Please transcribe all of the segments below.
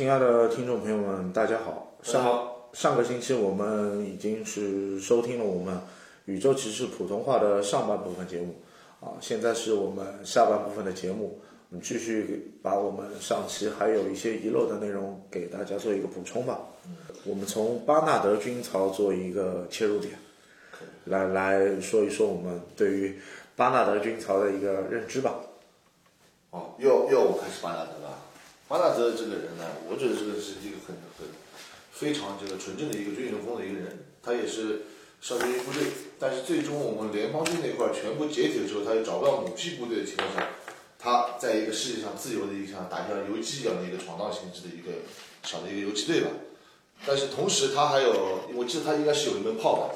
亲爱的听众朋友们，大家好。上上个星期我们已经是收听了我们《宇宙骑士》普通话的上半部分节目啊，现在是我们下半部分的节目，我们继续把我们上期还有一些遗漏的内容给大家做一个补充吧。我们从巴纳德军曹做一个切入点，来来说一说我们对于巴纳德军曹的一个认知吧。哦，又又我开始巴纳德了。巴纳德这个人呢，我觉得这个是一个很很非常这个纯正的一个军人风的一个人。他也是少先军部队，但是最终我们联邦军那块儿全部解体的时候，他又找不到母系部队的情况下，他在一个世界上自由的一个像打像游击一样的一个闯荡性质的一个小的一个游击队吧。但是同时他还有，我记得他应该是有一门炮吧，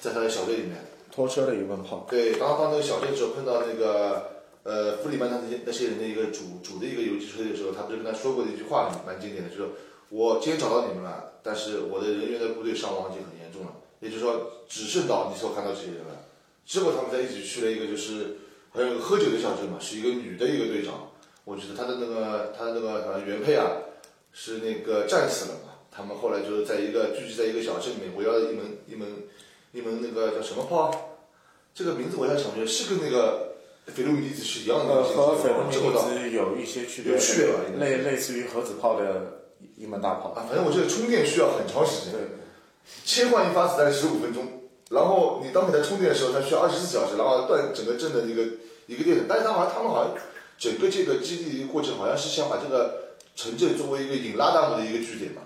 在他的小队里面拖车的一门炮。对，当到那个小队之后碰到那个。呃，弗里曼他那些那些人的一个主主的一个游击车队的时候，他不是跟他说过的一句话蛮经典的，就是我今天找到你们了，但是我的人员的部队伤亡已经很严重了，也就是说只剩到你所看到这些人了。之后他们在一起去了一个就是还有喝酒的小镇嘛，是一个女的一个队长，我觉得他的那个他的那个呃原配啊是那个战死了嘛，他们后来就是在一个聚集在一个小镇里面围绕一门一门一门那个叫什么炮，这个名字我要想不起来，是跟那个。菲洛米粒子是一样的，和菲洛米粒子有一些区别，有区别吧？类类似于核子炮的一门大炮啊。反正我觉得充电需要很长时间，切换一发子弹十五分钟，然后你当给它充电的时候，它需要二十四小时，然后断整个镇的一个一个电。但是它好像他们好像整个这个基地的一个过程，好像是想把这个城镇作为一个引拉达姆的一个据点嘛，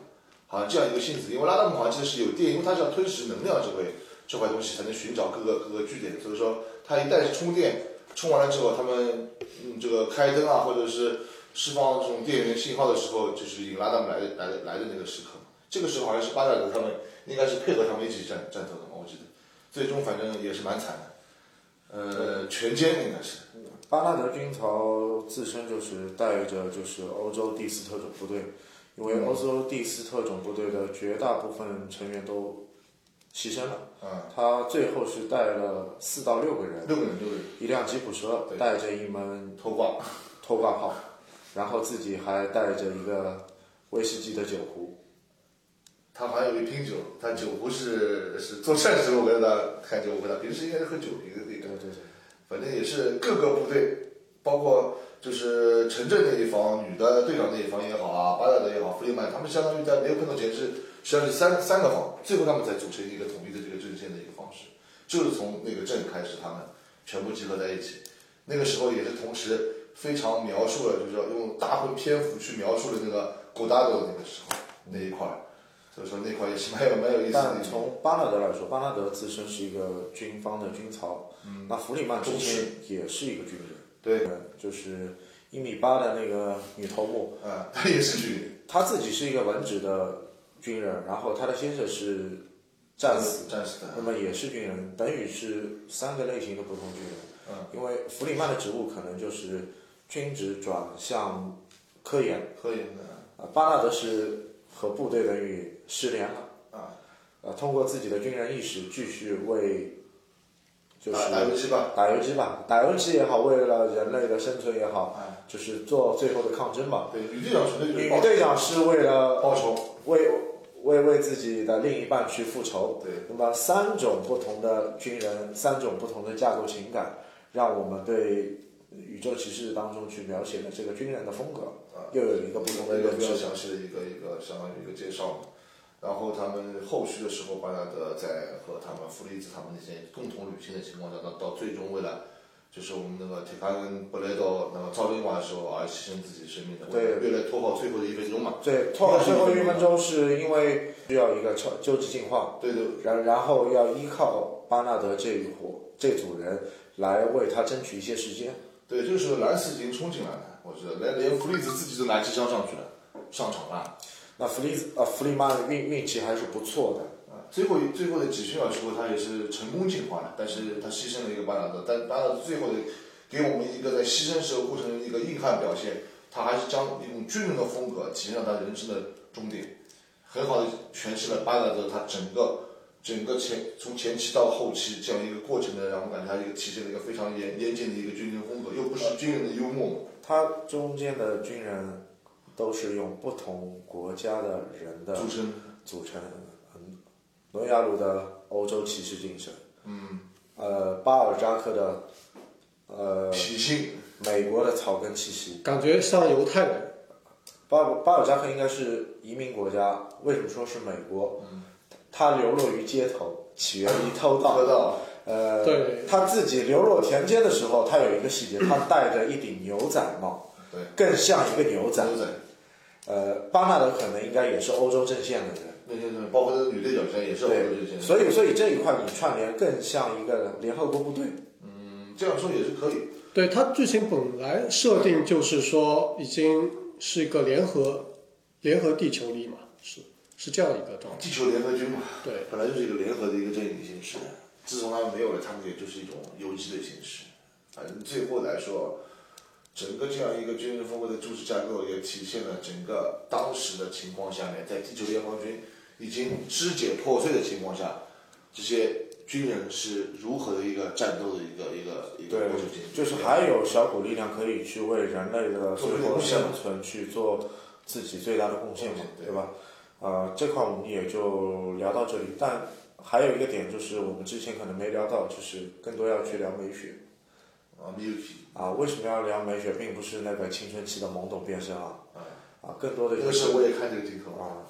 好像这样一个性质。因为拉达姆好像其实是有电，因为它是要吞噬能量这块这块东西才能寻找各个各个据点，所以说它一旦是充电。充完了之后，他们嗯，这个开灯啊，或者是释放这种电源信号的时候，就是引拉他们来的来的来的那个时刻。这个时候好像是巴纳德他们应该是配合他们一起战战斗的嘛，我记得。最终反正也是蛮惨的，呃，全歼应该是。巴纳德军曹自身就是带着就是欧洲第四特种部队，因为欧洲第四特种部队的绝大部分成员都。牺牲了，嗯，他最后是带了四到六个人，六个人，六个人，一辆吉普车，带着一门拖挂，拖挂炮，然后自己还带着一个威士忌的酒壶，他还有一瓶酒，他酒壶是是做战时候给他开酒壶他，平时应该是喝酒一个一个，对对对，反正也是各个部队，包括就是城镇那一方，女的队长那一方也好啊，巴达德也好，弗里曼，他们相当于在没有碰到前是。实际上是三三个方，最后他们才组成一个统一的这个阵线的一个方式，就是从那个镇开始，他们全部集合在一起。那个时候也是同时非常描述了，就是说用大部分篇幅去描述了那个古达多的那个时候那一块儿，所以说那块也是蛮有蛮有意思的。但从巴纳德来说，巴纳德自身是一个军方的军曹，嗯，那弗里曼之前也是一个军人，对，就是一米八的那个女头目，嗯，她也是军人，她自己是一个文职的。军人，然后他的先生是战死，战死的，那么也是军人，等于是三个类型的不同军人。嗯，因为弗里曼的职务可能就是军职转向科研，科研的。啊，巴纳德是和部队等于失联了。啊，呃，通过自己的军人意识继续为。就是打游击吧，打游击吧，打游击也好，为了人类的生存也好，就是做最后的抗争吧。对，女队长纯粹就是女队长是为了报仇，为为为自己的另一半去复仇。对，那么三种不同的军人，三种不同的架构情感，让我们对宇宙骑士当中去描写的这个军人的风格，啊又有一个不同的一个比较详细的一个一个相当于一个介绍。然后他们后续的时候，巴纳德在和他们弗利兹他们那些共同旅行的情况下，到到最终为了，就是我们那个铁卡跟布雷多那个造兵马的时候而牺牲自己生命的，对，为了拖好最后的一分钟嘛。对，拖好最后一分钟是因为需要一个超救治进化。对对。然然后要依靠巴纳德这一伙这组人来为他争取一些时间。对，这个时候兰斯已经冲进来了，我觉得，连连弗利兹自己都拿机枪上去了，上场了。那弗利兹啊，弗利曼运运气还是不错的啊。最后最后的几十秒时候，他也是成功进化了，但是他牺牲了一个巴纳德，但巴纳德最后的给我们一个在牺牲时候过程中一个硬汉表现，他还是将一种军人的风格体现到他人生的终点，很好的诠释了巴纳德他整个整个前从前期到后期这样一个过程的，让我感觉他一个体现了一个非常严严谨的一个军人风格，又不是军人的幽默。他中间的军人。都是用不同国家的人的组成，组成，嗯，诺亚鲁的欧洲骑士精神，嗯，呃，巴尔扎克的，呃，脾性，美国的草根气息。感觉像犹太人。巴巴尔扎克应该是移民国家，为什么说是美国？他流落于街头，起源于偷盗。偷盗，呃，对他自己流落田间的时候，他有一个细节，他戴着一顶牛仔帽，对，更像一个牛仔。牛仔，呃，巴纳德可能应该也是欧洲阵线的人，那些那包括那个女队长现在也是欧洲这些，，所以所以这一块你串联更像一个联合国部队。嗯，这样说也是可以，对它剧情本来设定就是说已经是一个联合联合地球力嘛，是是这样一个状态。地球联合军嘛，对，本来就是一个联合的一个阵营形式，自从他们没有了，他们也就是一种游击的形式。反正最后来说，整个这样一个军事风格的组织架构，也体现了整个当时的情况下面，在地球联邦军已经肢解破碎的情况下，这些军人是如何的一个战斗的一个一个一个过程，就是还有小股力量可以去为人类的生存去做自己最大的贡献嘛，对对。吧？呃，这块我们也就聊到这里，但还有一个点就是我们之前可能没聊到，就是更多要去聊美雪。啊 i y 啊。为什么要聊美雪，并不是那个青春期的懵懂变身啊，啊，更多的就是那个时候我也看这个镜头，啊，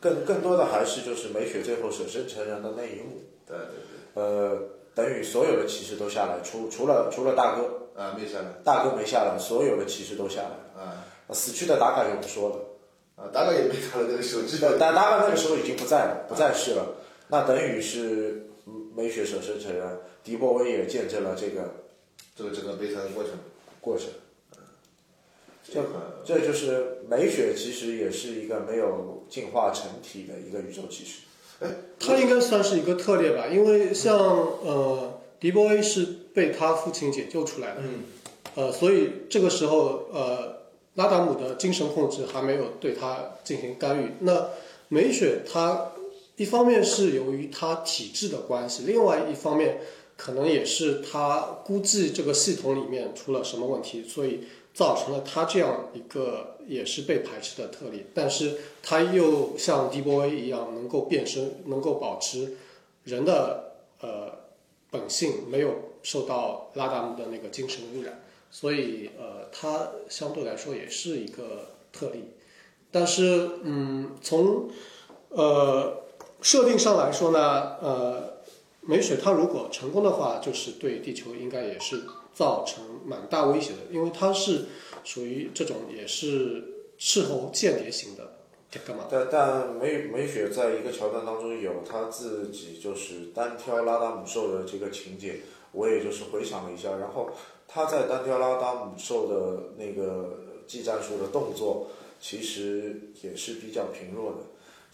更更多的还是就是美雪最后舍身成仁的那一幕，对对呃，等于所有的骑士都下来，除除了除了大哥，啊，没下来，大哥没下来，所有的骑士都下来。啊死去的达卡就不说了，啊，达卡也没他的那个时候，知道对，但达卡那个时候已经不在了，不在世了。那等于是嗯美雪舍身成仁，迪波威也见证了这个这个整个悲惨的过程。过程。这个这就是美雪其实也是一个没有进化成体的一个宇宙骑士。哎他应该算是一个特例吧，因为像呃迪波威是被他父亲解救出来的，嗯，呃，所以这个时候呃拉达姆的精神控制还没有对他进行干预。那美雪她一方面是由于她体质的关系，另外一方面可能也是她估计这个系统里面出了什么问题，所以造成了他这样一个也是被排斥的特例。但是他又像迪波威一样能够变身，能够保持人的呃本性，没有受到拉达姆的那个精神污染。所以呃，它相对来说也是一个特例。但是嗯，从呃设定上来说呢，呃，美水它如果成功的话，就是对地球应该也是造成蛮大威胁的，因为它是属于这种也是斥候间谍型的，干嘛？但但梅梅雪在一个桥段当中有她自己就是单挑拉达姆兽的这个情节，我也就是回想了一下，然后她在单挑拉达姆兽的那个技战术的动作，其实也是比较平弱的，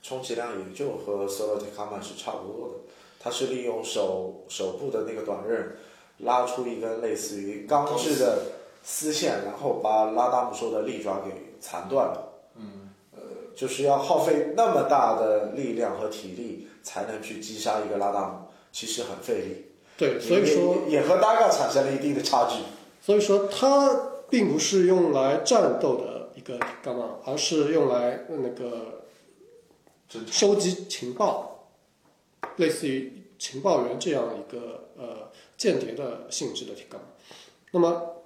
充其量也就和索罗特卡曼是差不多的。他是利用手手部的那个短刃，拉出一根类似于钢制的丝线，然后把拉达姆兽的利爪给残断了。嗯，呃就是要耗费那么大的力量和体力才能去击杀一个拉达姆，其实很费力。对，所以说也也和 Daga 产生了一定的差距。所以说它并不是用来战斗的一个干嘛，而是用来那个收集情报，类似于情报员这样一个呃间谍的性质的干嘛。那么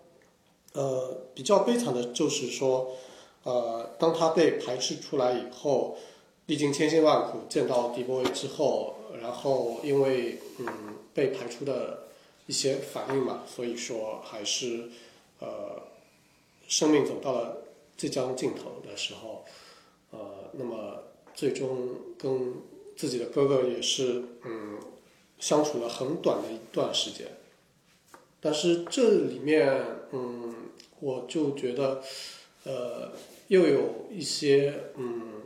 呃比较悲惨的就是说，呃当他被排斥出来以后，历经千辛万苦见到迪波威之后，然后因为嗯被排除的一些反应嘛，所以说还是呃生命走到了即将尽头的时候，呃，那么最终跟自己的哥哥也是嗯相处了很短的一段时间，但是这里面嗯我就觉得呃又有一些嗯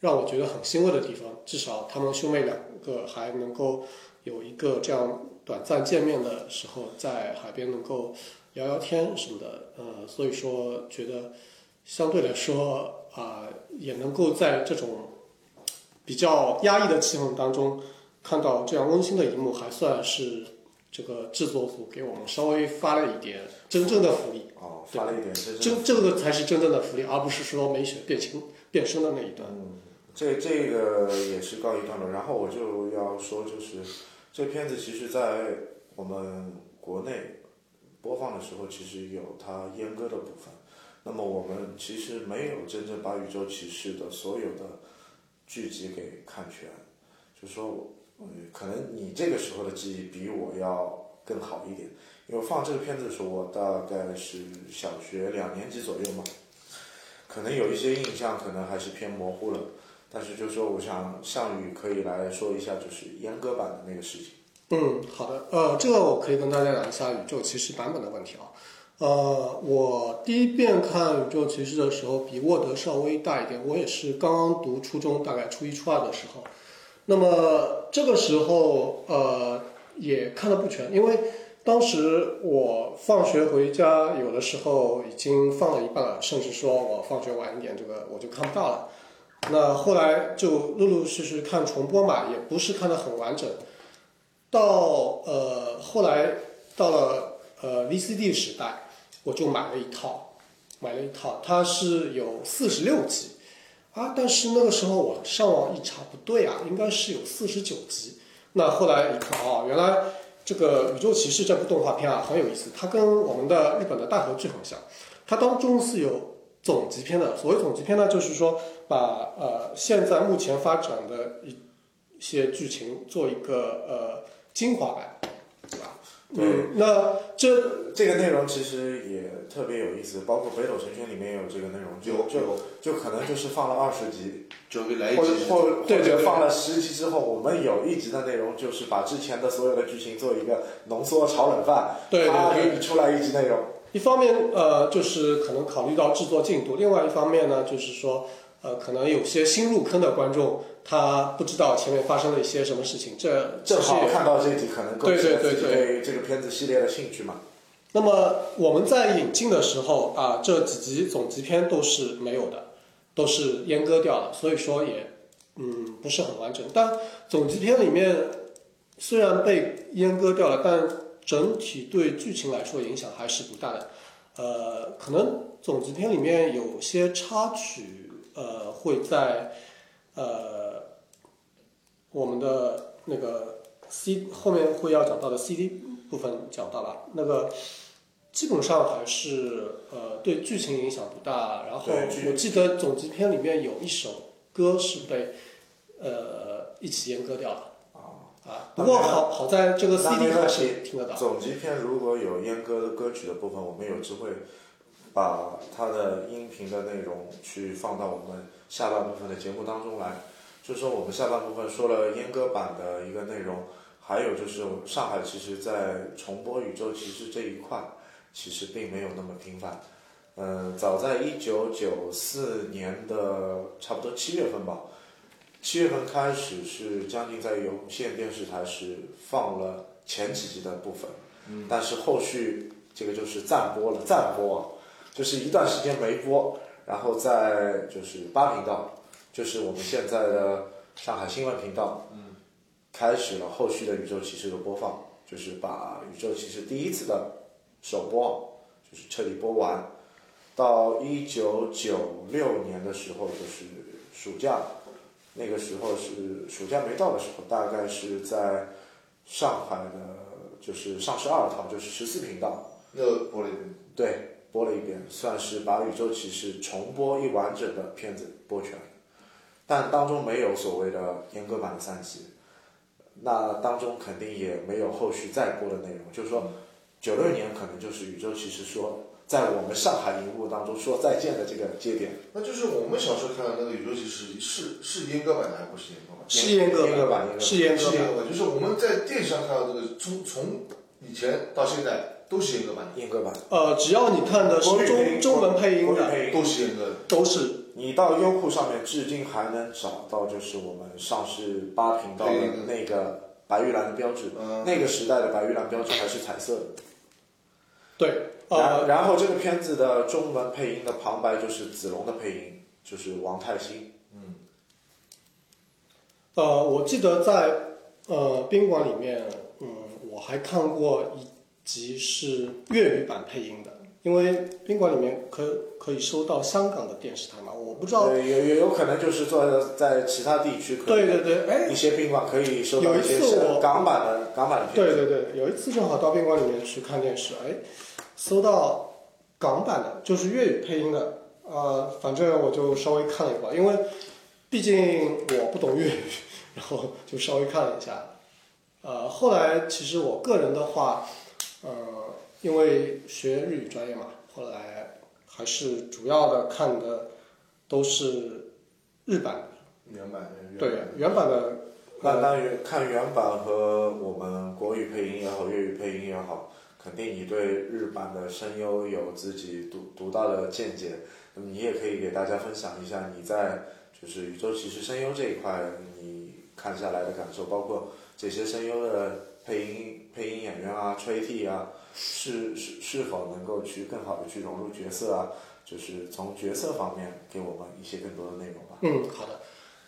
让我觉得很欣慰的地方，至少他们兄妹两个还能够有一个这样短暂见面的时候，在海边能够聊聊天什么的，呃，所以说觉得相对来说啊、也能够在这种比较压抑的气氛当中看到这样温馨的一幕，还算是这个制作组给我们稍微发了一点真正的福利，哦，发了一点真正这这个才是真正的福利，而不是说美雪变形变身的那一段。这这个也是告一段落。然后我就要说，就是这片子其实在我们国内播放的时候，其实有它阉割的部分。那么我们其实没有真正把《宇宙骑士》的所有的剧集给看全，就说，嗯，可能你这个时候的记忆比我要更好一点，因为放这个片子的时候，我大概是小学两年级左右嘛，可能有一些印象，可能还是偏模糊了。但是就说，我想项羽可以来说一下，就是阉割版的那个事情。嗯，好的，呃，这个我可以跟大家讲一下宇宙骑士版本的问题啊。呃，我第一遍看宇宙骑士的时候，比沃德稍微大一点，我也是刚刚读初中，大概初一初二的时候。那么这个时候，呃，也看的不全，因为当时我放学回家，有的时候已经放了一半了，甚至说我放学晚一点，这个我就看不到了。那后来就陆陆续续看重播嘛，也不是看得很完整。到呃后来到了呃 VCD 时代，我就买了一套，买了一套，它是有四十六集啊，但是那个时候我上网一查不对啊，应该是有四十九集。那后来一看哦，原来这个《宇宙骑士》这部动画片啊很有意思，它跟我们的日本的大河剧很像，它当中是有总集篇的。所谓总集篇呢，就是说把呃现在目前发展的一些剧情做一个呃精华版，嗯，那这这个内容其实也特别有意思，包括《北斗神拳》里面也有这个内容，就就就可能就是放了二十集，就给来一或者集，或或对对对者放了十集之后，我们有一集的内容就是把之前的所有的剧情做一个浓缩炒冷饭，对对啪对。给你出来一集内容。一方面呃就是可能考虑到制作进度，另外一方面呢就是说呃可能有些新入坑的观众他不知道前面发生了一些什么事情，这正好看到这集，可能对对对对这个片子系列的兴趣嘛。那么我们在引进的时候啊，这几集总集篇都是没有的，都是阉割掉了，所以说也嗯不是很完整。但总集篇里面虽然被阉割掉了，但整体对剧情来说影响还是不大的。呃，可能总集篇里面有些插曲，呃，会在呃我们的那个 C 后面会要讲到的 CD 部分讲到了，那个基本上还是呃对剧情影响不大。然后我记得总集篇里面有一首歌是被呃一起阉割掉了啊。不过好好在这个 CD 还是听得到。总集篇如果有阉割的歌曲的部分，我们有机会把它的音频的内容去放到我们下半部分的节目当中来。就是说，我们下半部分说了阉割版的一个内容，还有就是上海其实在重播《宇宙骑士》这一块，其实并没有那么频繁。嗯，早在一九九四年的差不多七月份吧，七月份开始是将近在有线电视台是放了前几集的部分，嗯，但是后续这个就是暂播了，暂播啊，就是一段时间没播，然后在就是八频道，就是我们现在的上海新闻频道，嗯，开始了后续的宇宙骑士的播放，就是把宇宙骑士第一次的首播就是彻底播完，到一九九六年的时候就是暑假。那个时候是暑假没到的时候，大概是在上海的，就是上市二套，就是十四频道，那个播了一遍，对，播了一遍，算是把《宇宙骑士》重播一完整的片子播全，但当中没有所谓的阉割版的三集，那当中肯定也没有后续再播的内容，就是说，九六年可能就是《宇宙骑士》说在我们上海荧幕当中说再见的这个节点，那就是我们小时候看的那个宇宙骑士是是阉割版的还不是阉割版？是阉割阉割版，阉割版。是阉割版，就是我们在电视上看到这个，从从以前到现在都是阉割版的，阉割版。呃，只要你看的是中中文配音的，都是阉割的。都是你到优酷上面至今还能找到，就是我们上市八频道的那个白玉兰的标志。嗯那个时代的白玉兰标志还是彩色的。对，然呃，然后这个片子的中文配音的旁白就是子龙的配音，就是王太兴。呃，我记得在呃宾馆里面，嗯，我还看过一集是粤语版配音的，因为宾馆里面可可以收到香港的电视台嘛，我不知道。也也有有可能就是做在其他地区可对对对，哎，一些宾馆可以收到有一一些次我港版的港版的片。对对对，有一次正好到宾馆里面去看电视，哎，搜到港版的，就是粤语配音的，呃，反正我就稍微看了一会儿，因为毕竟我不懂粤语，然后就稍微看了一下。呃，后来其实我个人的话，呃，因为学日语专业嘛，后来还是主要的看的都是日版的，原版的对原版的那那原看原版和我们国语配音也好，粤语配音也好，肯定你对日版的声优有自己独独到的见解。那么你也可以给大家分享一下你在就是宇宙骑士声优这一块你看下来的感受，包括这些声优的配音配音演员啊、吹替啊，是是是否能够去更好的去融入角色啊？就是从角色方面给我们一些更多的内容吧。嗯，好的。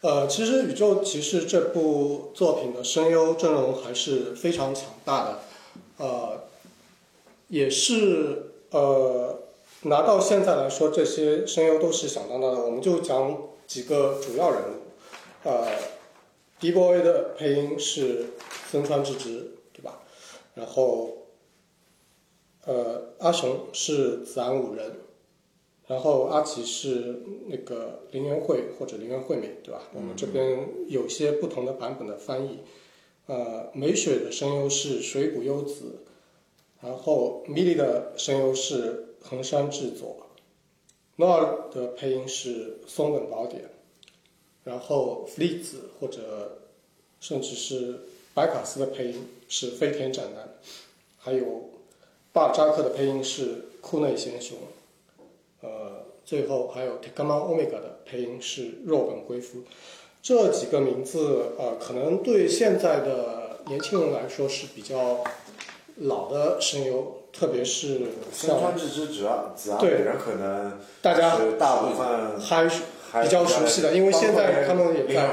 呃，其实《宇宙骑士》这部作品的声优阵容还是非常强大的，呃，也是呃拿到现在来说，这些声优都是响当当的。我们就讲几个主要人物，呃，D Boy 的配音是森川智之，对吧？然后，呃，阿雄是子安五人。然后阿奇是那个林元惠或者林元惠美，对吧？我们这边有些不同的版本的翻译。呃，美雪的声优是水谷优子，然后米莉的声优是横山智佐，诺尔的配音是松本宝典，然后弗利子或者甚至是白卡斯的配音是飞田展男，还有巴尔扎克的配音是库内贤雄。呃，最后还有 Tekama Omega 的配音是若本圭夫，这几个名字呃，可能对现在的年轻人来说是比较老的声优，特别是像川智之子啊对人可能大家大部分还是还比较熟悉的，因为现在他们也林在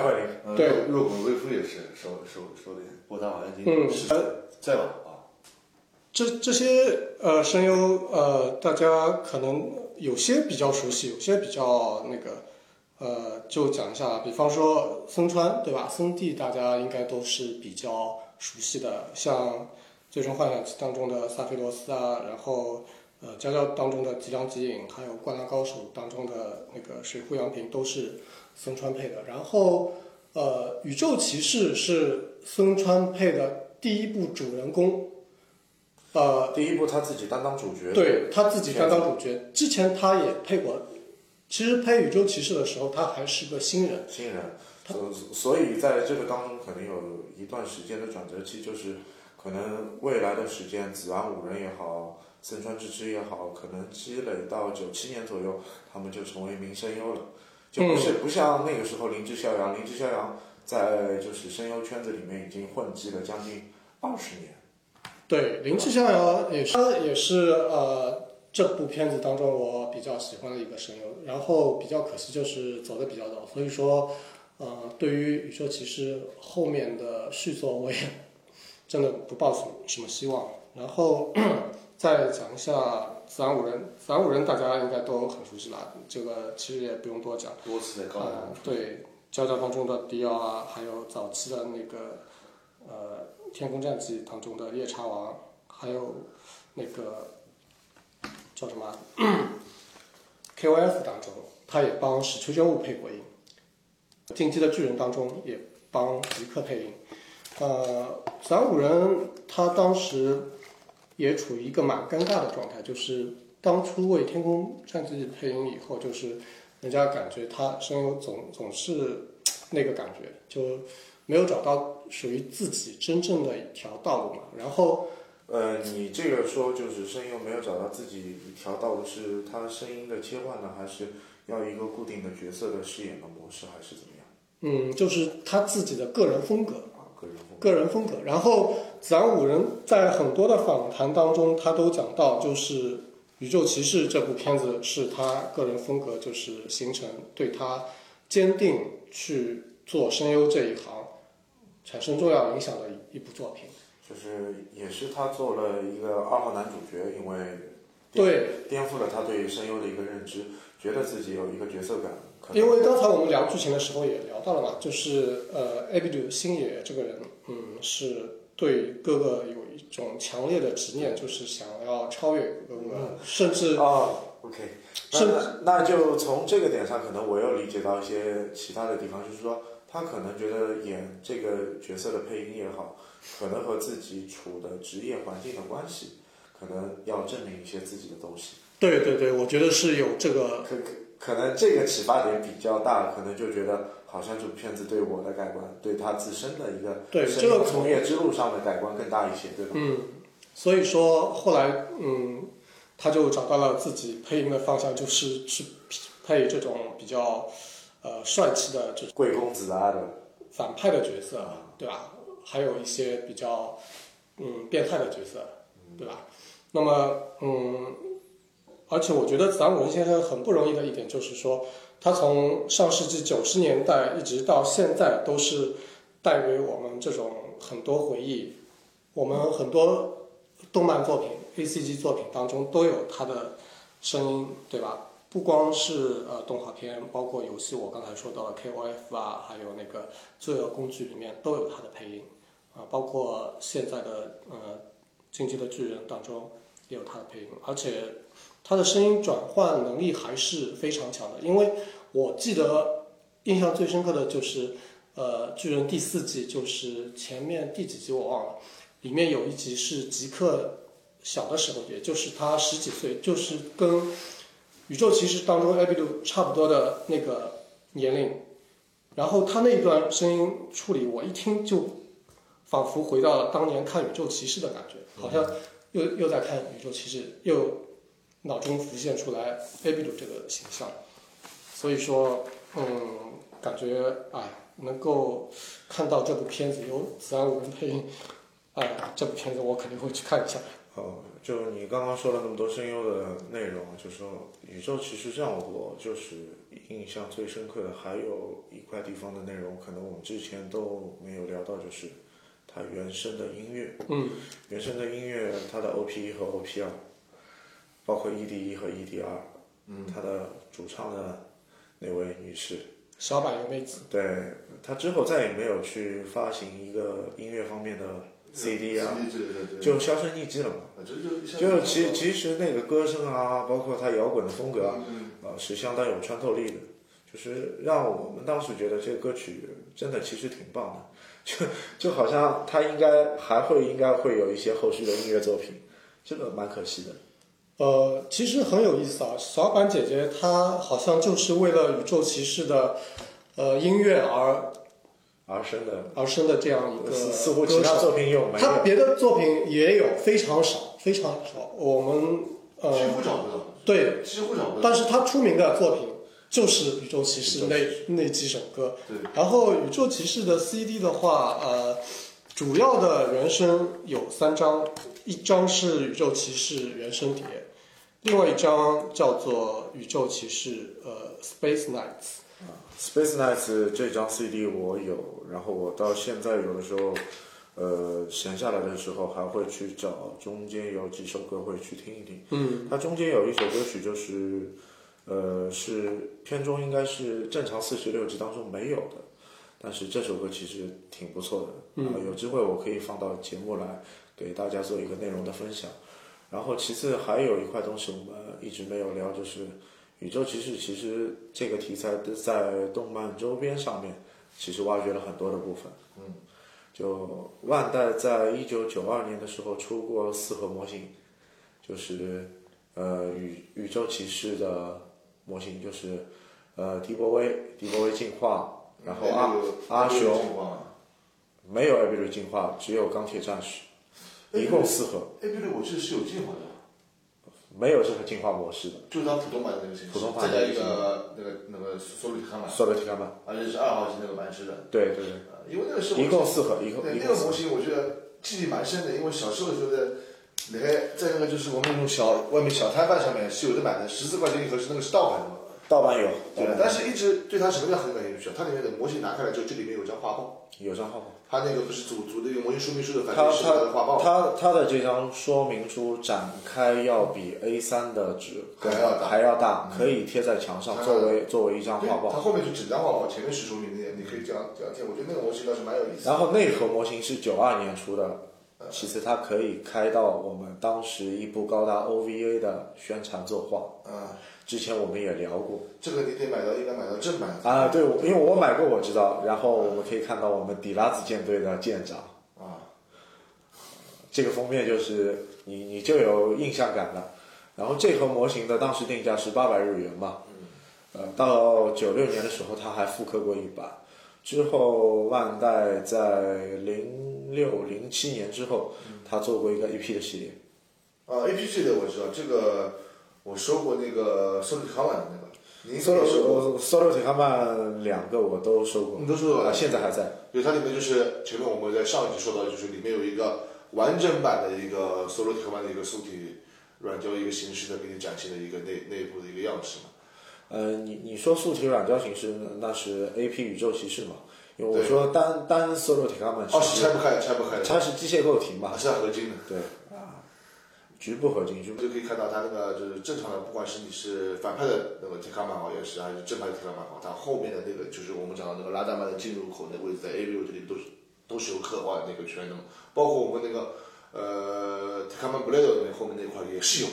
对若本威夫也是收收收的，不过他好像已嗯再往啊，这这些呃声优呃，大家可能有些比较熟悉，有些比较那个呃，就讲一下，比方说森川对吧？森地大家应该都是比较熟悉的，像《最终幻想》当中的萨菲罗斯啊，然后呃《家教》当中的吉良吉影，还有《灌篮高手》当中的那个水户洋平都是森川配的。然后呃，《宇宙骑士》是森川配的第一部主人公。呃，第一部他自己担当主角，对他自己担当主角，之前他也配过。其实配《宇宙骑士》的时候，他还是个新人。新人，所所以在这个当中可能有一段时间的转折期，就是可能未来的时间，子安五人也好，森川智之也好，可能积累到九七年左右，他们就成为名声优了，就不是、不像那个时候林之逍遥，林之逍遥在就是声优圈子里面已经混迹了将近二十年。对，林志逍遥也是，他也是呃这部片子当中我比较喜欢的一个声优。然后比较可惜就是走的比较早，所以说呃对于宇宙骑士后面的续作我也真的不抱什么什么希望。然后再讲一下子安五人，子安五人大家应该都很熟悉了，这个其实也不用多讲。多次的高呃，对，《交战》当中的迪奥啊，还有早期的那个呃《天空战记》当中的夜叉王，还有那个叫什么 KOF 当中，他也帮史丘真吾配过音，《进击的巨人》当中也帮迪克配音。呃，子安五人他当时也处于一个蛮尴尬的状态，就是当初为《天空战记》配音以后，就是人家感觉他声优总总是那个感觉，就没有找到属于自己真正的一条道路嘛。然后，呃，你这个说就是声优没有找到自己一条道路，是他声音的切换呢，还是要一个固定的角色的饰演的模式，还是怎么样？嗯，就是他自己的个人风格，啊，个人风格。个人风格。然后子安五人在很多的访谈当中，他都讲到，就是《宇宙骑士》这部片子是他个人风格，就是形成对他坚定去做声优这一行产生重要影响的一一部作品。就是也是他做了一个二号男主角，因为对，颠覆了他对声优的一个认知，觉得自己有一个角色感。因为刚才我们聊剧情的时候也聊到了嘛，就是呃，艾比鲁星野这个人，嗯，是对哥哥有一种强烈的执念，就是想要超越哥哥，甚至哦，OK，那甚那那就从这个点上，可能我又理解到一些其他的地方，就是说他可能觉得演这个角色的配音也好，可能和自己处的职业环境的关系，可能要证明一些自己的东西。对对对，我觉得是有这个，可可可能这个启发点比较大，可能就觉得好像这部片子对我的改观，对他自身的一个对这个从业之路上的改观更大一些，对吧？嗯，所以说后来，嗯，他就找到了自己配音的方向，就是去配这种比较呃帅气的就是贵公子啊的，反派的角色，对吧？还有一些比较嗯变态的角色，对吧？那么嗯，而且我觉得子安文先生很不容易的一点就是说，他从上世纪九十年代一直到现在，都是带给我们这种很多回忆。我们很多动漫作品、A C G 作品当中都有他的声音，对吧？不光是呃动画片，包括游戏，我刚才说到了 K O F 啊，还有那个《罪恶工具》里面都有他的配音啊，包括现在的呃《进击的巨人》当中也有他的配音，而且他的声音转换能力还是非常强的。因为我记得印象最深刻的就是呃《巨人》第四季，就是前面第几集我忘了，里面有一集是吉克小的时候，也就是他十几岁，就是跟宇宙骑士当中艾比鲁差不多的那个年龄，然后他那一段声音处理，我一听就仿佛回到了当年看宇宙骑士的感觉，好像又又在看宇宙骑士，又脑中浮现出来艾比鲁这个形象，所以说，嗯，感觉哎，能够看到这部片子由子安武人配音，哎，这部片子我肯定会去看一下。哦，就你刚刚说了那么多声优的内容，就说宇宙骑士这样，我就是印象最深刻的，还有一块地方的内容，可能我们之前都没有聊到，就是它原声的音乐。嗯，原声的音乐，它的 OP 一和 OP 二，包括 ED 一和 ED 二，嗯，它的主唱的那位女士，小柏由美子，对她之后再也没有去发行一个音乐方面的 CD 啊，CD 对对对，就销声匿迹了嘛。就就其其实那个歌声啊，包括他摇滚的风格啊，嗯呃，是相当有穿透力的，就是让我们当时觉得这个歌曲真的其实挺棒的，就就好像他应该还会应该会有一些后续的音乐作品，这个蛮可惜的。呃，其实很有意思啊。小板姐姐她好像就是为了宇宙骑士的呃音乐而而生的，而生的这样一个似似乎其他。作品有没有？她别的作品也有，非常少，非常少。我们几呃乎找不到，对，几乎找不到。但是他出名的作品就是宇宙骑士那那几首歌。对，然后宇宙骑士的 CD 的话，呃，主要的原声有三张，一张是宇宙骑士原声碟，另外一张叫做宇宙骑士呃 Space Knights。Space Nights 这张 CD 我有，然后我到现在有的时候，呃，闲下来的时候还会去找中间有几首歌会去听一听。嗯，它中间有一首歌曲就是，呃，是片中应该是正常四十六集当中没有的，但是这首歌其实挺不错的。嗯啊有机会我可以放到节目来给大家做一个内容的分享。然后其次还有一块东西我们一直没有聊，就是宇宙骑士其实这个题材在动漫周边上面其实挖掘了很多的部分。嗯，就万代在一九九二年的时候出过四盒模型，就是呃宇宇宙骑士的模型，就是呃迪波威，迪波威进化，然后阿阿雄没有艾比瑞进化，只有钢铁战士，一共四盒，艾比瑞我记得是有进化的，没有这个进化模式的。就是它普通版的那个形式，普通版的再加一个那个那个索鲁提康版，索罗提干版，而且是二号机那个版式的，对对对，呃因为那个时候一共四盒，一共对。那个模型，我觉得记忆蛮深的，因为小时候的时候在，你还在那个就是我们那种小外面小摊贩上面是有的买的，十四块钱一盒是那个是盗版的嘛，盗版有，对，但是一直对它什么叫很感兴趣。它里面的模型拿开来之后，这里面有张画报，有张画报。它那个不是组组那个模型说明书的反它正是画报，它它的这张说明书展开要比 A 三的纸还要大还要大，可以贴在墙上嗯作为作为一张，画报。它后面是纸张画报，前面是说明的，你可以这样这样贴。我觉得那个模型倒是蛮有意思的。然后内核模型是九二年出的，其次它可以开到我们当时一部高达 OVA 的宣传作画，啊，之前我们也聊过这个你得买到，应该买到正版的啊，对，因为我买过我知道，然后我们可以看到我们迪拉兹舰队的舰长，啊。这个封面就是你你就有印象感了。然后这盒模型的当时定价是八百日元嘛，呃，到九六年的时候他还复刻过一版，之后万代在零六零七年之后，他做过一个 AP 的系列。啊，APG 的我知道，这个我收过那个 Sonic 卡碗的那个，您也 Solo 收过？Solo 铁卡曼两个我都收过，你都收过啊，现在还在。对，它里面就是前面我们在上一集说到，就是里面有一个完整版的一个 Solo 铁板的一个素体软胶一个形式的给你展现的一个内内部的一个样式嘛。呃，你你说素体软胶形式，那是 AP 宇宙骑士嘛？因为我说单单 Solo 铁卡曼哦，是拆不开的，拆不开的，它是机械构体嘛它，？是合金的。对啊，局部合金，局部就可以看到它那个就是正常的，不管是你是反派的那个铁卡曼好也是，还是正派的铁卡曼好，它后面的那个就是我们讲的那个拉达曼的进入口那个位置，在 A U 这里都是都是有刻画的那个圈的嘛，包括我们那个呃铁卡曼 Blade 里面后面那块也是有，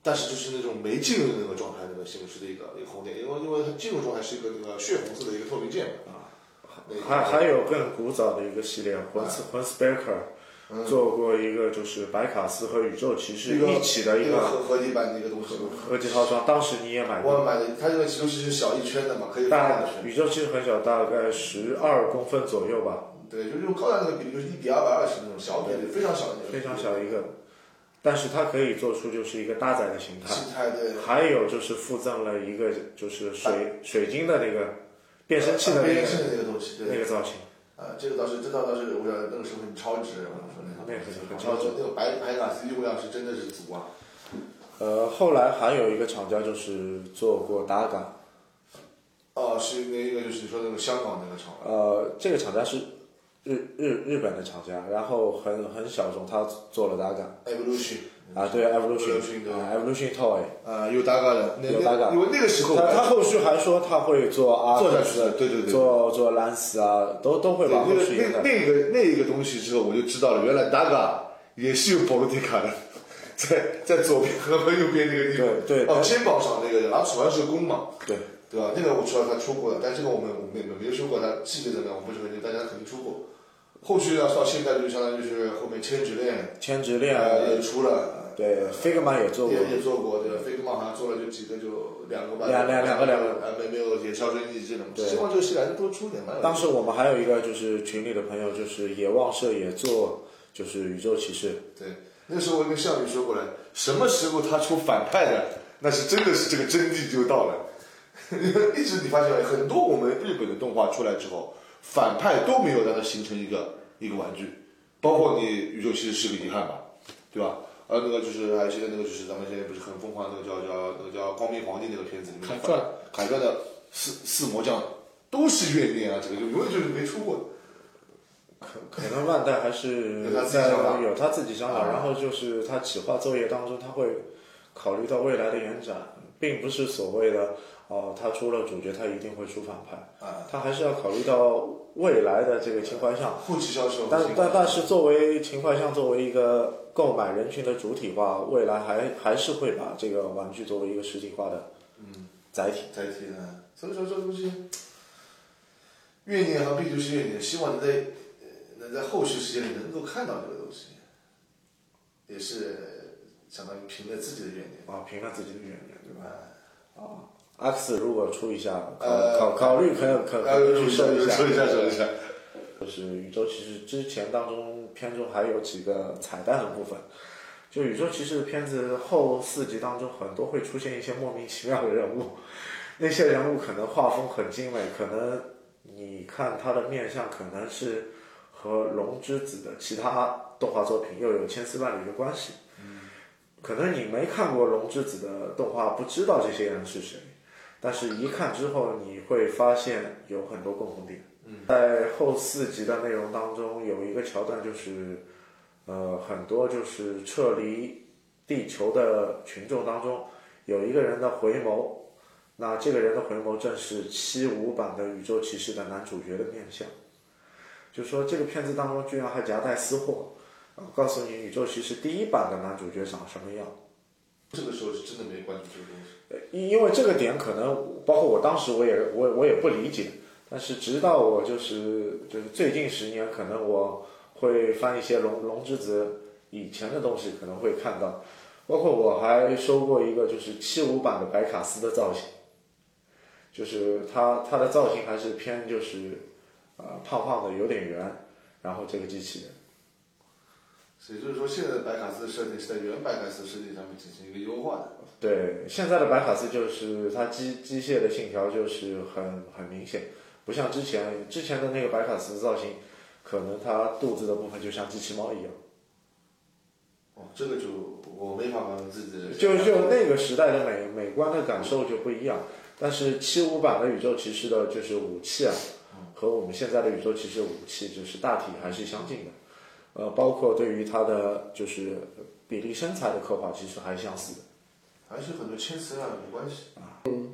但是就是那种没进入的那个状态那个形式的一个一个红点，因为因为它进入状态是一个那个血红色的一个透明键嘛，啊，那个还还有更古早的一个系列，魂斯魂 Speaker 做过一个就是白卡斯和宇宙骑士一起的一一个个合合体版的一个东西。合集套装，当时你也买过，我买的，它这个其实是小一圈的嘛，可以大两圈。宇宙其实很小，大概十二公分左右吧，对，就是用高达那个比例，就是一比二百二十那种小比例，非常小一个。非常小一个，但是它可以做出就是一个搭载的形态。形态对。还有就是附赠了一个就是水水晶的那个变声器的那个变声器的那个东西，对。那个造型，啊，这个倒是，这倒倒是，我想那个时候很超值，我说那个。那个很超值那个白白卡 C 用量是真的是足啊。呃，后来还有一个厂家就是做过打杆，哦，是那个就是你说那个香港那个厂，呃，这个厂家是日日日本的厂家，然后很很小众，他做了打杆 Evolution 啊，对 Evolution Evolution 对啊 Evolution Toy，啊，有大概的，那有大概因为那个时候他他后续还说他会做啊做下去的，对对对。做做兰斯啊，都都会对，把那个那个那一个东西之后，我就知道了，原来 Daga 也是有保罗迪卡的，在在左边和和右边那个地方。对对哦，肩膀上那个，然后手上是个弓嘛，对，对吧？那个我知道他出过的，但这个我们我们也没有说过，他细节怎么样，我不是很清楚，大家肯定出过。后续呢，到现在就相当于就是后面千纸链千纸链，呃也出了，对，Figma 也做过，也也做过，对吧？飞哥嘛好像做了就几个，就两个吧，两两两个两个，呃，没没有也销声匿迹了嘛。对希望这个系列还是多出点嘛。当时我们还有一个就是群里的朋友，就是野望社也做，就是宇宙骑士，对，那时候我跟项羽说过了，什么时候他出反派的，那是真的是这个真谛就到了。一直你发现很多我们日本的动画出来之后，反派都没有让它形成一个一个玩具，包括你宇宙其实是个遗憾吧，对吧？呃，那个就是还有现在那个就是咱们现在不是很疯狂那个叫叫那个叫光明皇帝那个片子里面，凯传凯传的四四魔将都是怨念啊，这个就永远就是没出过。可可能万代还是有他自己在想法有他自己想法，啊然后就是他企划作业当中，他会考虑到未来的延展，并不是所谓的哦，他出了主角，他一定会出反派，啊，他还是要考虑到未来的这个情怀项。后期销售，但但但是作为情怀项作为一个购买人群的主体化，未来还还是会把这个玩具作为一个实体化的嗯载体。载体的。所以说这个东西，怨念和必就是怨念，希望能在呃能在后续时间里能够看到这个东西，也是相当于凭着自己的怨念。啊，凭着自己的怨念，对吧？啊，阿克斯如果出一下，考呃考考虑可可可以，去收一下，收一下，收一下。就是宇宙骑士之前当中片中还有几个彩蛋的部分，就宇宙骑士片子后四集当中很多会出现一些莫名其妙的人物，那些人物可能画风很精美，可能你看他的面相可能是和龙之子的其他动画作品又有千丝万缕的关系，可能你没看过龙之子的动画，不知道这些人是谁。但是一看之后你会发现有很多共同点。在后四集的内容当中，有一个桥段就是，呃，很多就是撤离地球的群众当中，有一个人的回眸，那这个人的回眸正是七五版的《宇宙骑士》的男主角的面相。就说这个片子当中居然还夹带私货，啊，告诉你《宇宙骑士》第一版的男主角长什么样。这个时候是真的没关注这个东西。因因为这个点可能包括我当时我也我我也不理解，但是直到我就是就是最近十年，可能我会翻一些龙龙之子以前的东西，可能会看到，包括我还收过一个就是七五版的白卡斯的造型，就是他他的造型还是偏就是呃胖胖的有点圆，然后这个机器人。也就是说，现在的白卡斯的设定是在原白卡斯的设定上面进行一个优化的。对，现在的白卡斯就是它机机械的线条就是很很明显，不像之前之前的那个白卡斯造型，可能它肚子的部分就像机器猫一样。哦，这个就我没法帮自己的。就就那个时代的美美观的感受就不一样。但是七五版的宇宙骑士的就是武器啊，和我们现在的宇宙骑士武器就是大体还是相近的。呃，包括对于他的就是比例身材的刻画，其实还是相似的。还是很多千丝万缕的关系嗯。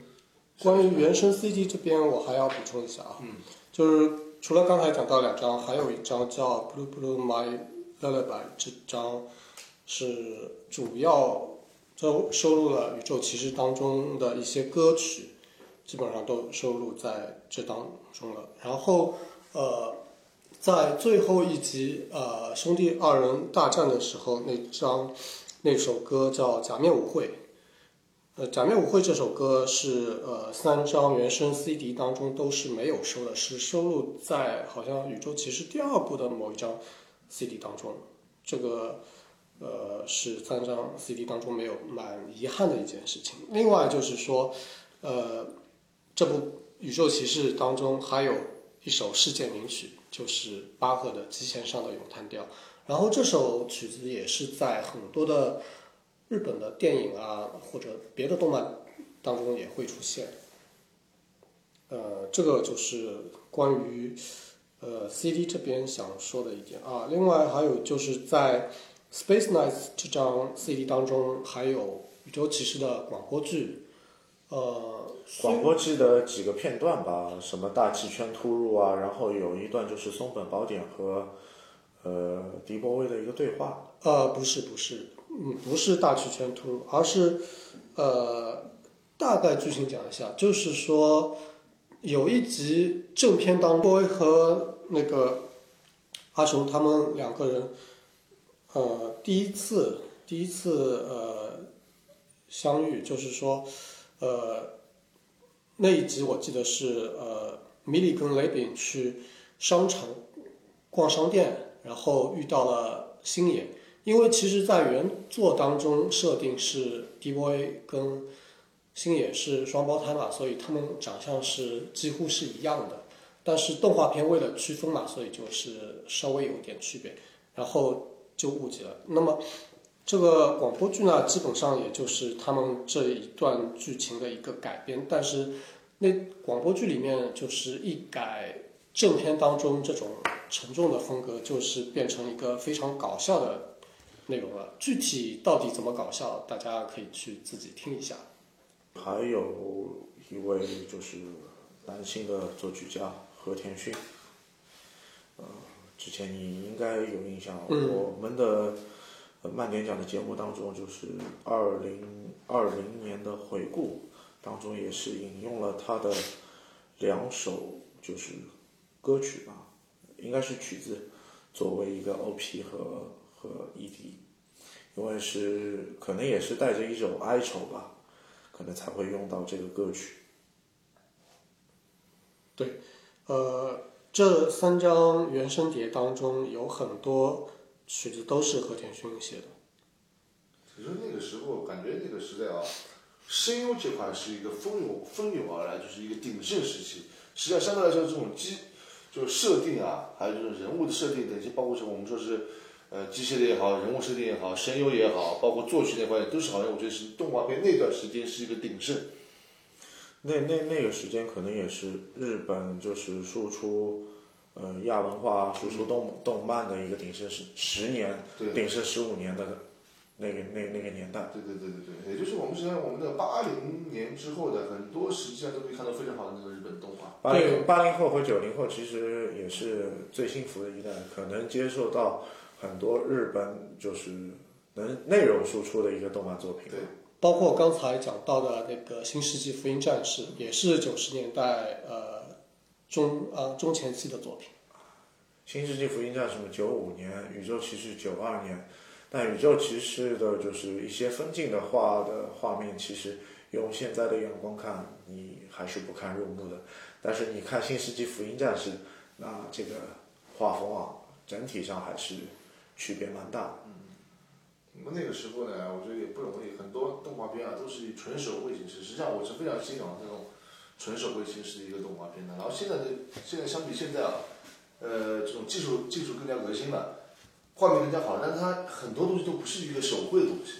关于原声 CD 这边，我还要补充一下啊，嗯就是除了刚才讲到两张，还有一张叫《Blue Blue My Lullaby》，这张是主要收收录了宇宙骑士当中的一些歌曲，基本上都收录在这当中了。然后呃，在最后一集呃兄弟二人大战的时候，那张那首歌叫《假面舞会》。呃，《假面舞会》这首歌是呃三张原声 CD 当中都是没有收的，是收录在好像《宇宙骑士》第二部的某一张 CD 当中。这个呃是三张 CD 当中没有，蛮遗憾的一件事情。另外就是说，呃，这部《宇宙骑士》当中还有一首世界名曲，就是巴赫的《极弦上的咏叹调》。然后这首曲子也是在很多的日本的电影啊，或者别的动漫当中也会出现。呃，这个就是关于呃 CD 这边想说的一点啊。另外还有就是在 Space Nights 这张 CD 当中，还有宇宙骑士的广播剧。呃，广播剧的几个片段吧，什么大气圈突入啊，然后有一段就是松本宝典和呃迪波威的一个对话。呃，不是不是，嗯，不是大气圈突入，而是呃，大概剧情讲一下，就是说有一集正片当中，boy 和那个阿雄他们两个人，呃，第一次第一次呃相遇，就是说呃那一集我记得是呃米莉跟雷炳去商场逛商店，然后遇到了星野。因为其实，在原作当中设定是 D-Boy 跟星野是双胞胎嘛，所以他们长相是几乎是一样的。但是动画片为了区分嘛，所以就是稍微有点区别，然后就误解了。那么这个广播剧呢，基本上也就是他们这一段剧情的一个改编，但是那广播剧里面就是一改正片当中这种沉重的风格，就是变成一个非常搞笑的。内容了，具体到底怎么搞笑，大家可以去自己听一下。还有一位就是男性的作曲家和田勋，呃，之前你应该有印象，嗯我们的呃慢点讲的节目当中，就是二零二零年的回顾当中，也是引用了他的两首就是歌曲吧，应该是曲子，作为一个 OP 和和 ED，因为是可能也是带着一种哀愁吧，可能才会用到这个歌曲。对呃，这三张原声碟当中有很多曲子都是和田勋写的。其实那个时候感觉那个时代啊，声优这块是一个蜂拥蜂拥而来，就是一个鼎盛时期。实际上相对来说，这种机就是设定啊，还有就是人物的设定等级，包括什么我们说是呃机械的也好，人物设定也好，声优也好，包括作曲那块都是好像我觉得是动画片那段时间是一个鼎盛。那那那个时间可能也是日本就是输出，呃亚文化、输出动动漫的一个鼎盛十十年、对鼎盛十五年的那个那那个年代。对对对对对，也就是我们实际上我们的八零年之后的很多实际上都可以看到非常好的那个日本动画。八零八零后和九零后其实也是最幸福的一代，可能接受到很多日本就是能内容输出的一个动漫作品。对包括刚才讲到的那个《新世纪福音战士》，也是九十年代呃中呃中前期的作品。新世纪福音战士》九五年，宇宙骑士九二年，但宇宙骑士的就是一些分镜的画的画面，其实用现在的眼光看，你还是不堪入目的。但是你看《新世纪福音战士》，那这个画风啊，整体上还是区别蛮大的。那么那个时候呢，我觉得也不容易，很多动画片啊都是以纯手绘形式。实际上我是非常欣赏这种纯手绘形式的一个动画片的。然后现在的现在相比现在啊，呃，这种技术技术更加革新了，画面更加好，但是它很多东西都不是一个手绘的东西。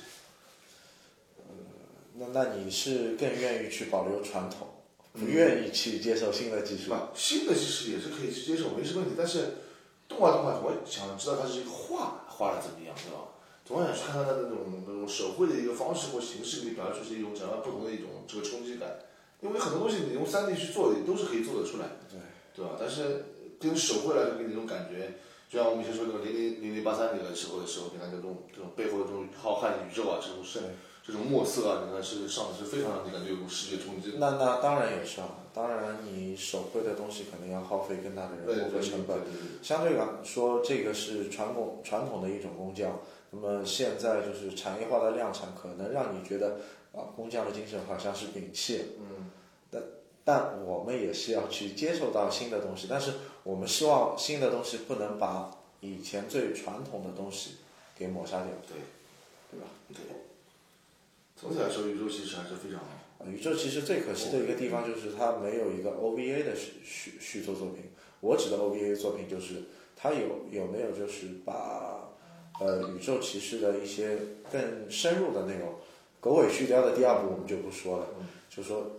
那那你是更愿意去保留传统，不愿意去接受新的技术？是吧？新的技术也是可以去接受，没什么问题。但是动画动画，我想知道它是一个画画的怎么样，对吧？总想去看它的那种那种手绘的一个方式或形式，给你表现出是一种怎样不同的一种这个冲击感。因为很多东西你用三 D 去做，也都是可以做得出来，对对吧？但是跟手绘来说，给你那种感觉，就像我们以前说那个零零零零八三那个时候的时候，你看这种这种背后的这种浩瀚宇宙啊，这种是这种墨色啊，你看是上的是非常让你感觉有种视觉冲击。那那当然也是啊，当然你手绘的东西可能要耗费更大的人工和成本。相对来说，这个是传统传统的一种工匠。那么现在就是产业化的量产，可能让你觉得啊，工匠的精神好像是摒弃。嗯，但但我们也是要去接受到新的东西，但是我们希望新的东西不能把以前最传统的东西给抹杀掉，对对吧？对。总体来说，宇宙其实还是非常啊宇宙其实最可惜的一个地方就是它没有一个 OVA 的续续续作作品。我指的 OVA 作品就是它有有没有就是把呃宇宙骑士的一些更深入的内容，狗尾续貂的第二部我们就不说了，就说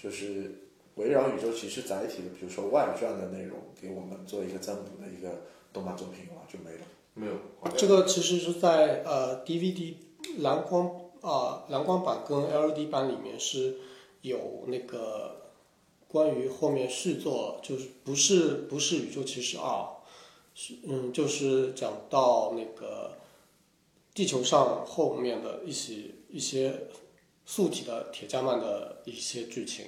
就是围绕宇宙骑士载体的，比如说外传的内容，给我们做一个增补的一个动漫作品的话就没了。没有。这个其实是在呃 DVD 蓝光啊、蓝光版跟 LED 版里面是有那个关于后面续作，就是不是不是宇宙骑士二，是嗯就是讲到那个地球上后面的一些一些素体的铁加曼的一些剧情。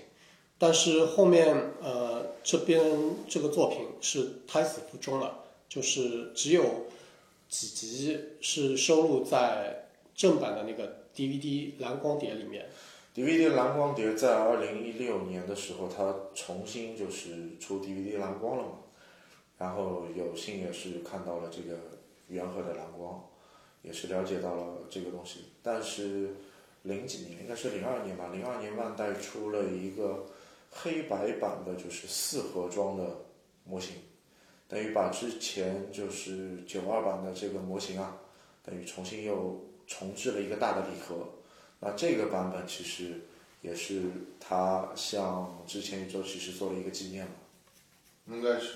但是后面呃这边这个作品是胎死腹中了，就是只有几集是收录在正版的那个 DVD 蓝光碟里面。DVD 蓝光碟在二零一六年的时候，它重新就是出 DVD 蓝光了嘛，然后有幸也是看到了这个原盒的蓝光，也是了解到了这个东西。但是零几年应该是零二年吧，零二年万代出了一个黑白版的，就是四盒装的模型，等于把之前就是九二版的这个模型啊，等于重新又重置了一个大的礼盒。那这个版本其实也是他向之前宇宙骑士做了一个纪念嘛。应该是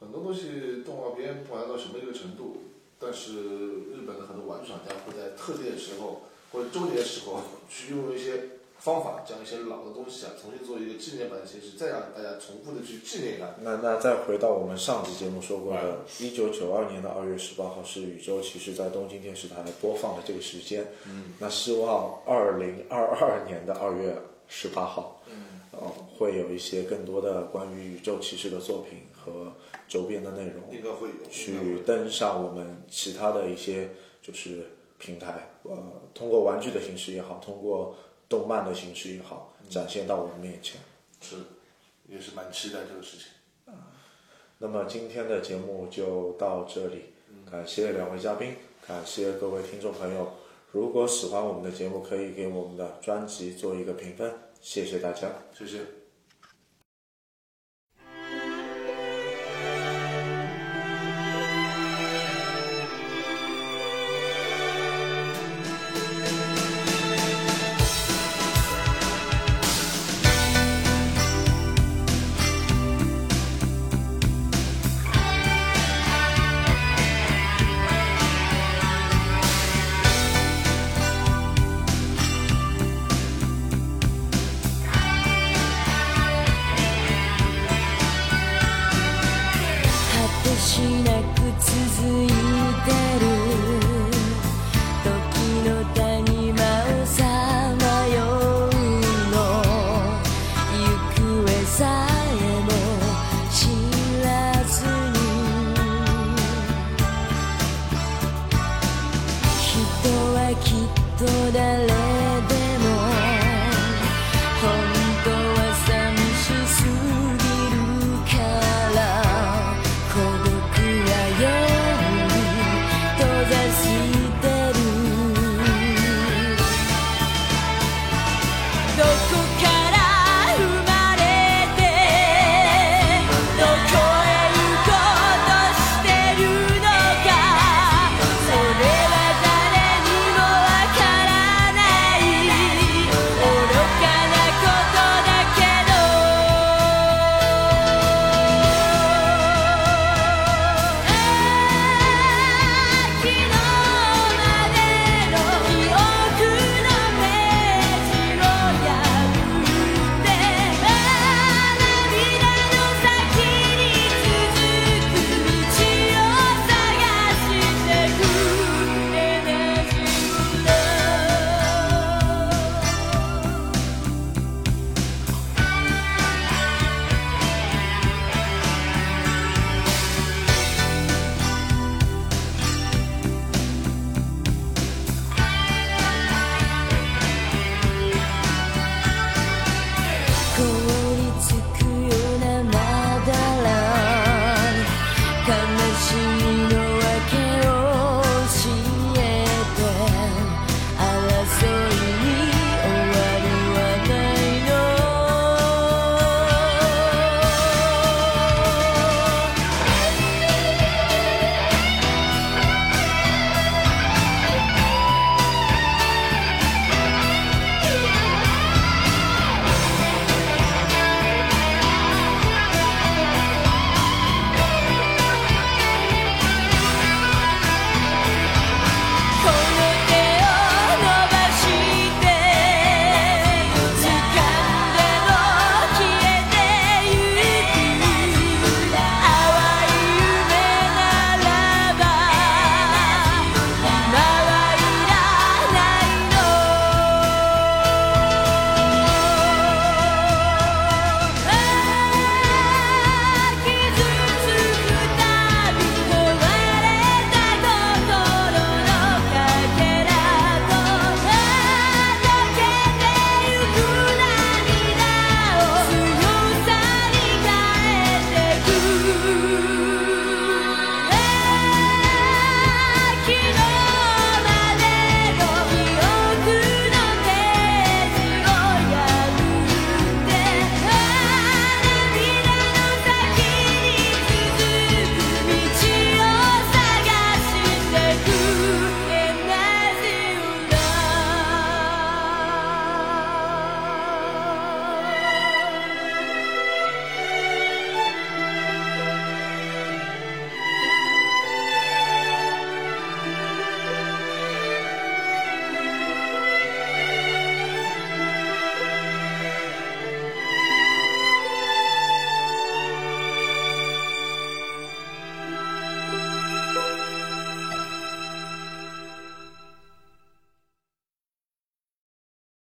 很多东西动画片不管到什么一个程度，但是日本的很多玩具厂家会在特定的时候或者周年的时候去用一些方法，将一些老的东西啊重新做一个纪念版的形式，再让大家重复的去纪念它。那那再回到我们上期节目说过的，一九九二年的二月十八号是宇宙骑士在东京电视台播放的这个时间。嗯，那希望二零二二年的二月十八号，嗯，呃，会有一些更多的关于宇宙骑士的作品和周边的内容。应该会有去登上我们其他的一些就是平台，呃，通过玩具的形式也好，通过动漫的形式也好，展现到我们面前。是，也是蛮期待这个事情。那么今天的节目就到这里，感谢两位嘉宾，感谢各位听众朋友。如果喜欢我们的节目，可以给我们的专辑做一个评分，谢谢大家。谢谢。